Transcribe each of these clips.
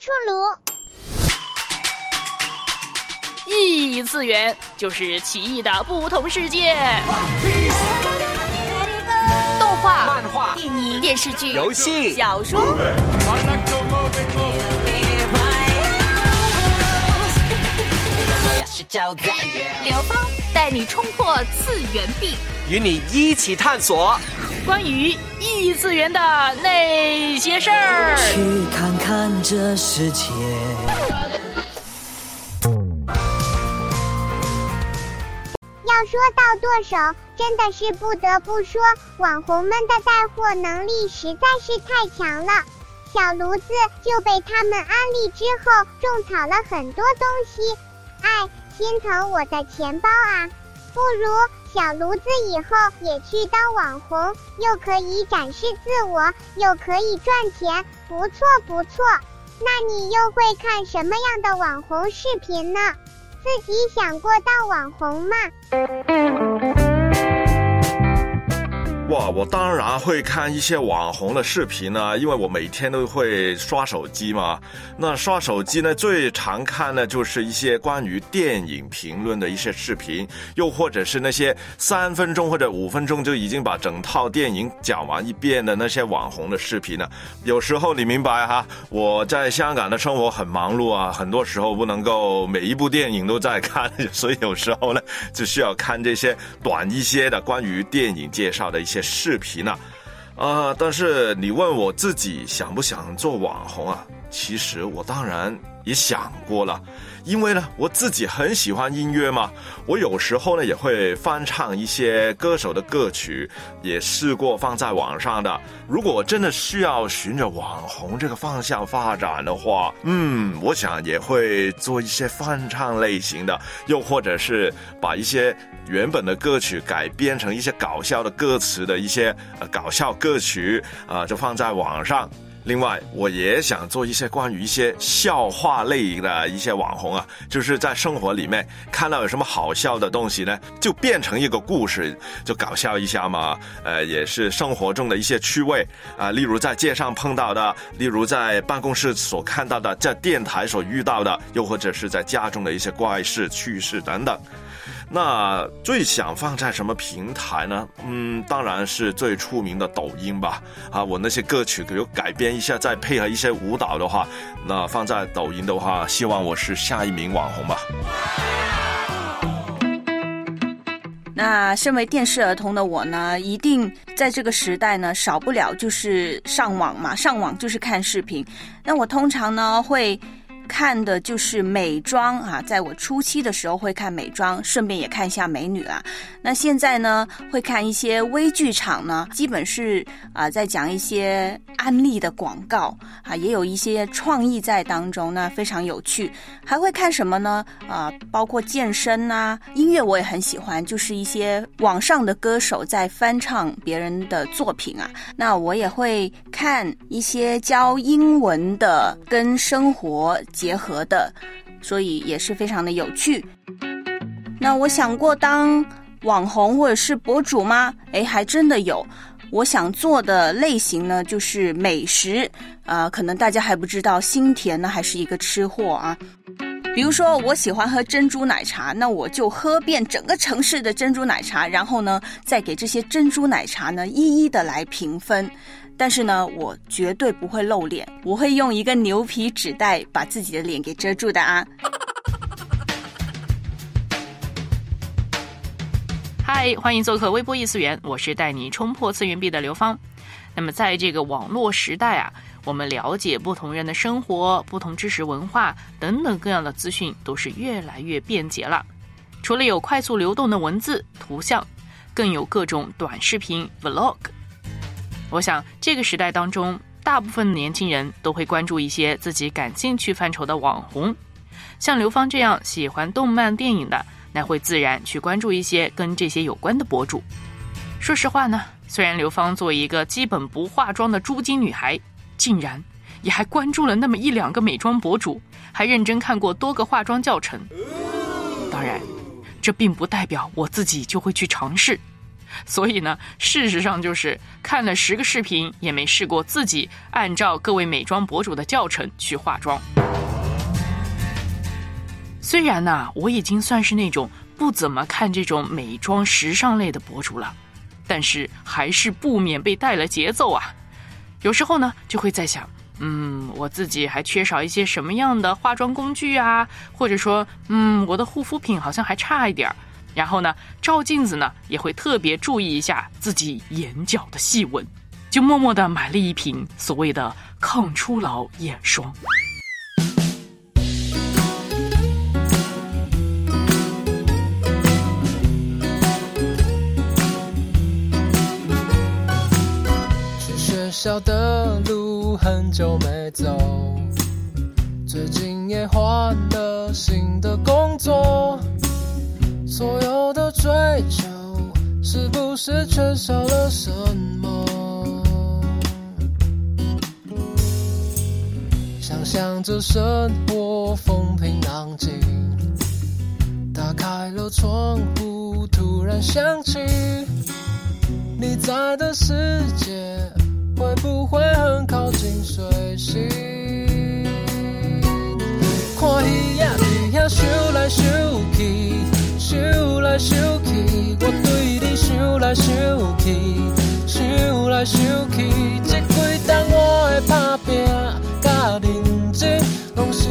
出炉。异次元就是奇异的不同世界，动画、漫画、电影、电视剧、游戏、小说。刘芳带你冲破次元壁，与你一起探索关于异次元的那些事儿。去看看这世界。要说到剁手，真的是不得不说，网红们的带货能力实在是太强了。小炉子就被他们安利之后，种草了很多东西，哎，心疼我的钱包啊！不如小炉子以后也去当网红，又可以展示自我，又可以赚钱，不错不错。那你又会看什么样的网红视频呢？自己想过当网红吗？哇，我当然会看一些网红的视频呢，因为我每天都会刷手机嘛。那刷手机呢，最常看的就是一些关于电影评论的一些视频，又或者是那些三分钟或者五分钟就已经把整套电影讲完一遍的那些网红的视频呢。有时候你明白哈，我在香港的生活很忙碌啊，很多时候不能够每一部电影都在看，所以有时候呢，就需要看这些短一些的关于电影介绍的一些。视频呢，啊，但是你问我自己想不想做网红啊？其实我当然也想过了。因为呢，我自己很喜欢音乐嘛，我有时候呢也会翻唱一些歌手的歌曲，也试过放在网上的。如果真的需要循着网红这个方向发展的话，嗯，我想也会做一些翻唱类型的，又或者是把一些原本的歌曲改编成一些搞笑的歌词的一些搞笑歌曲啊，就放在网上。另外，我也想做一些关于一些笑话类的一些网红啊，就是在生活里面看到有什么好笑的东西呢，就变成一个故事，就搞笑一下嘛。呃，也是生活中的一些趣味啊，例如在街上碰到的，例如在办公室所看到的，在电台所遇到的，又或者是在家中的一些怪事趣事等等。那最想放在什么平台呢？嗯，当然是最出名的抖音吧。啊，我那些歌曲有改编一下，再配合一些舞蹈的话，那放在抖音的话，希望我是下一名网红吧。那身为电视儿童的我呢，一定在这个时代呢，少不了就是上网嘛，上网就是看视频。那我通常呢会。看的就是美妆啊，在我初期的时候会看美妆，顺便也看一下美女啊。那现在呢，会看一些微剧场呢，基本是啊在讲一些安利的广告啊，也有一些创意在当中，那非常有趣。还会看什么呢？啊，包括健身呐，音乐我也很喜欢，就是一些网上的歌手在翻唱别人的作品啊。那我也会看一些教英文的，跟生活。结合的，所以也是非常的有趣。那我想过当网红或者是博主吗？哎，还真的有。我想做的类型呢，就是美食。啊，可能大家还不知道，新田呢还是一个吃货啊。比如说，我喜欢喝珍珠奶茶，那我就喝遍整个城市的珍珠奶茶，然后呢，再给这些珍珠奶茶呢一一的来评分。但是呢，我绝对不会露脸，我会用一个牛皮纸袋把自己的脸给遮住的啊！嗨，欢迎做客微波异次元，我是带你冲破次元壁的刘芳。那么，在这个网络时代啊，我们了解不同人的生活、不同知识文化等等各样的资讯都是越来越便捷了。除了有快速流动的文字、图像，更有各种短视频 Vlog。我想，这个时代当中，大部分年轻人都会关注一些自己感兴趣范畴的网红。像刘芳这样喜欢动漫电影的，那会自然去关注一些跟这些有关的博主。说实话呢，虽然刘芳作为一个基本不化妆的猪精女孩，竟然也还关注了那么一两个美妆博主，还认真看过多个化妆教程。当然，这并不代表我自己就会去尝试。所以呢，事实上就是看了十个视频，也没试过自己按照各位美妆博主的教程去化妆。虽然呢，我已经算是那种不怎么看这种美妆时尚类的博主了，但是还是不免被带了节奏啊。有时候呢，就会在想，嗯，我自己还缺少一些什么样的化妆工具啊？或者说，嗯，我的护肤品好像还差一点儿。然后呢，照镜子呢，也会特别注意一下自己眼角的细纹，就默默的买了一瓶所谓的抗初老眼霜。去学校的路很久没走，最近也换了新的工作。所有的追求，是不是缺少了什么？想象着生活风平浪静，打开了窗户，突然想起你在的世界，会不会很靠近水星？看鱼仔伫遐游来。想来想去，我对你想来想去，想来想去，这几冬我会打拼，甲认真，拢是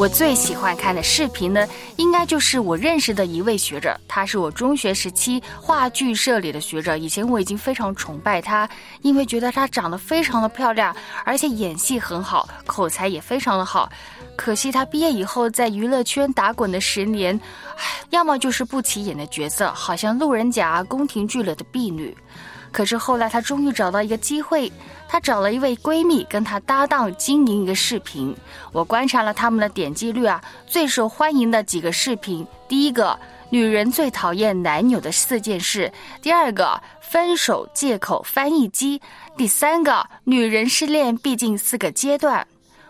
我最喜欢看的视频呢，应该就是我认识的一位学者，他是我中学时期话剧社里的学者。以前我已经非常崇拜他，因为觉得他长得非常的漂亮，而且演戏很好，口才也非常的好。可惜他毕业以后在娱乐圈打滚的十年，唉，要么就是不起眼的角色，好像路人甲、宫廷剧里的婢女。可是后来，她终于找到一个机会，她找了一位闺蜜跟她搭档经营一个视频。我观察了他们的点击率啊，最受欢迎的几个视频：第一个，女人最讨厌男友的四件事；第二个，分手借口翻译机；第三个，女人失恋毕竟四个阶段。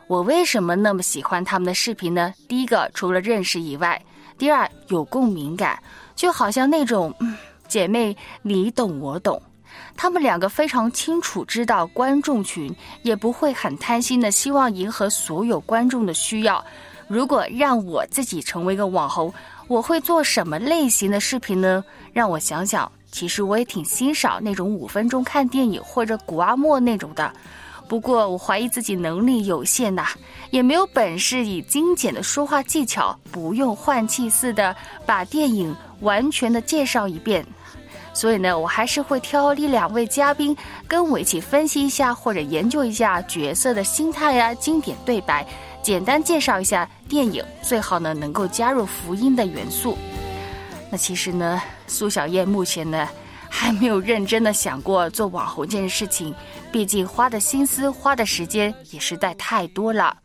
我为什么那么喜欢他们的视频呢？第一个，除了认识以外；第二，有共鸣感，就好像那种，嗯，姐妹你懂我懂。他们两个非常清楚知道观众群，也不会很贪心的希望迎合所有观众的需要。如果让我自己成为一个网红，我会做什么类型的视频呢？让我想想，其实我也挺欣赏那种五分钟看电影或者古阿莫那种的。不过我怀疑自己能力有限呐，也没有本事以精简的说话技巧，不用换气似的把电影完全的介绍一遍。所以呢，我还是会挑一两位嘉宾跟我一起分析一下，或者研究一下角色的心态呀、经典对白，简单介绍一下电影，最好呢能够加入福音的元素。那其实呢，苏小燕目前呢还没有认真的想过做网红这件事情，毕竟花的心思、花的时间也实在太多了。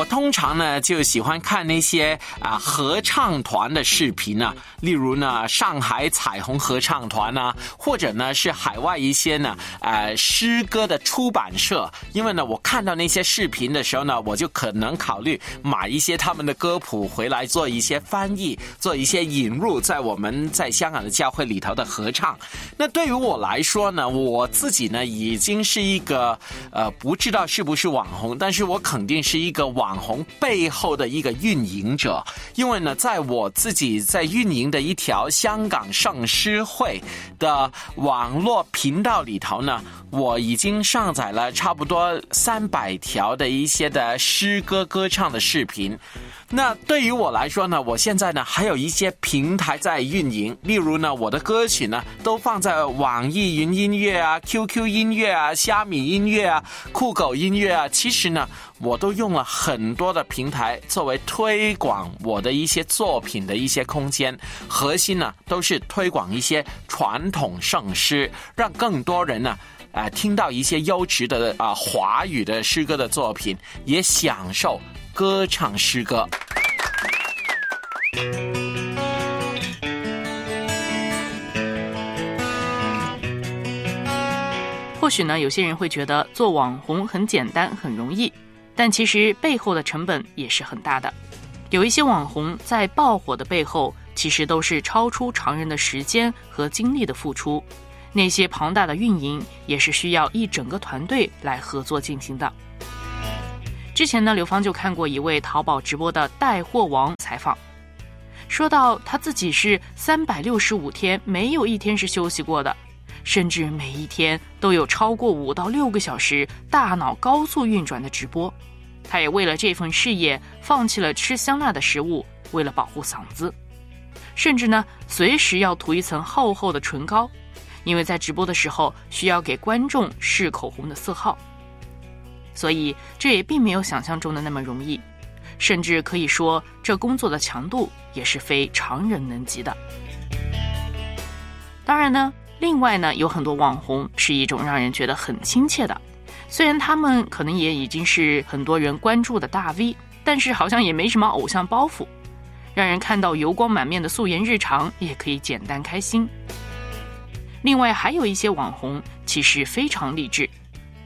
我通常呢就喜欢看那些啊合唱团的视频啊，例如呢上海彩虹合唱团啊，或者呢是海外一些呢呃诗歌的出版社。因为呢我看到那些视频的时候呢，我就可能考虑买一些他们的歌谱回来做一些翻译，做一些引入在我们在香港的教会里头的合唱。那对于我来说呢，我自己呢已经是一个呃不知道是不是网红，但是我肯定是一个。网网红背后的一个运营者，因为呢，在我自己在运营的一条香港圣诗会的网络频道里头呢，我已经上载了差不多三百条的一些的诗歌歌唱的视频。那对于我来说呢，我现在呢还有一些平台在运营，例如呢，我的歌曲呢都放在网易云音乐啊、QQ 音乐啊、虾米音乐啊、酷狗音乐啊。其实呢，我都用了很多的平台作为推广我的一些作品的一些空间，核心呢都是推广一些传统圣诗，让更多人呢，啊、听到一些优质的啊、华语的诗歌的作品，也享受歌唱诗歌。或许呢，有些人会觉得做网红很简单、很容易，但其实背后的成本也是很大的。有一些网红在爆火的背后，其实都是超出常人的时间和精力的付出。那些庞大的运营也是需要一整个团队来合作进行的。之前呢，刘芳就看过一位淘宝直播的带货王采访，说到他自己是三百六十五天没有一天是休息过的。甚至每一天都有超过五到六个小时大脑高速运转的直播，他也为了这份事业放弃了吃香辣的食物，为了保护嗓子，甚至呢随时要涂一层厚厚的唇膏，因为在直播的时候需要给观众试口红的色号，所以这也并没有想象中的那么容易，甚至可以说这工作的强度也是非常人能及的。当然呢。另外呢，有很多网红是一种让人觉得很亲切的，虽然他们可能也已经是很多人关注的大 V，但是好像也没什么偶像包袱，让人看到油光满面的素颜日常也可以简单开心。另外还有一些网红其实非常励志，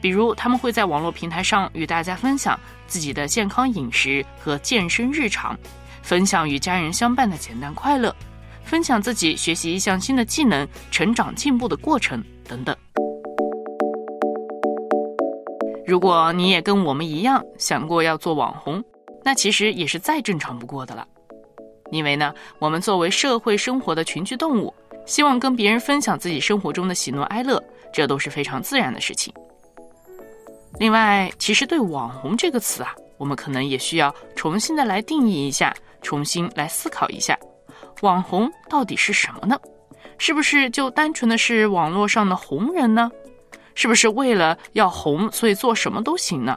比如他们会在网络平台上与大家分享自己的健康饮食和健身日常，分享与家人相伴的简单快乐。分享自己学习一项新的技能、成长进步的过程等等。如果你也跟我们一样想过要做网红，那其实也是再正常不过的了。因为呢，我们作为社会生活的群居动物，希望跟别人分享自己生活中的喜怒哀乐，这都是非常自然的事情。另外，其实对“网红”这个词啊，我们可能也需要重新的来定义一下，重新来思考一下。网红到底是什么呢？是不是就单纯的是网络上的红人呢？是不是为了要红，所以做什么都行呢？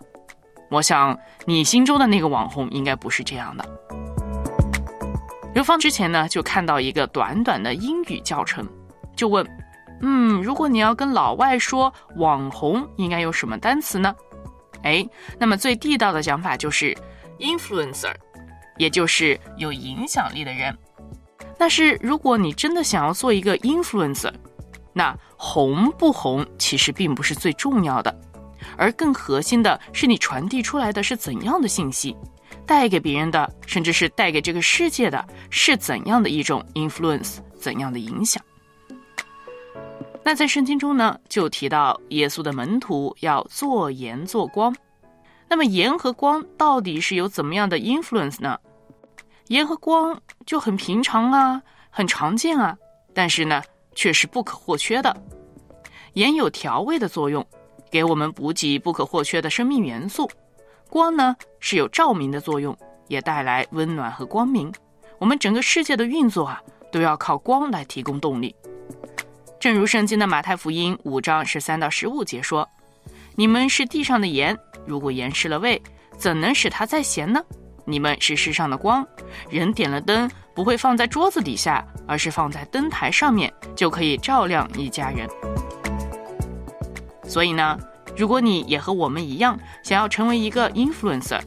我想你心中的那个网红应该不是这样的。刘芳之前呢就看到一个短短的英语教程，就问：嗯，如果你要跟老外说网红，应该用什么单词呢？哎，那么最地道的讲法就是 influencer，也就是有影响力的人。但是如果你真的想要做一个 influencer，那红不红其实并不是最重要的，而更核心的是你传递出来的是怎样的信息，带给别人的，甚至是带给这个世界的是怎样的一种 influence，怎样的影响。那在圣经中呢，就提到耶稣的门徒要做盐做光，那么盐和光到底是有怎么样的 influence 呢？盐和光就很平常啊，很常见啊，但是呢，却是不可或缺的。盐有调味的作用，给我们补给不可或缺的生命元素；光呢，是有照明的作用，也带来温暖和光明。我们整个世界的运作啊，都要靠光来提供动力。正如圣经的马太福音五章十三到十五节说：“你们是地上的盐，如果盐失了味，怎能使它再咸呢？”你们是世上的光，人点了灯不会放在桌子底下，而是放在灯台上面，就可以照亮一家人。所以呢，如果你也和我们一样想要成为一个 influencer，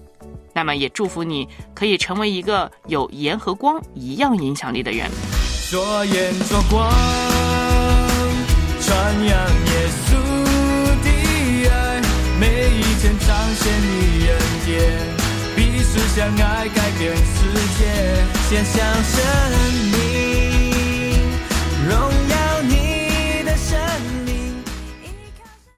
那么也祝福你可以成为一个有盐和光一样影响力的人。做盐做光，传扬耶稣的爱，每一天彰显于人间。彼此相爱，改变世界，献上生命，荣耀。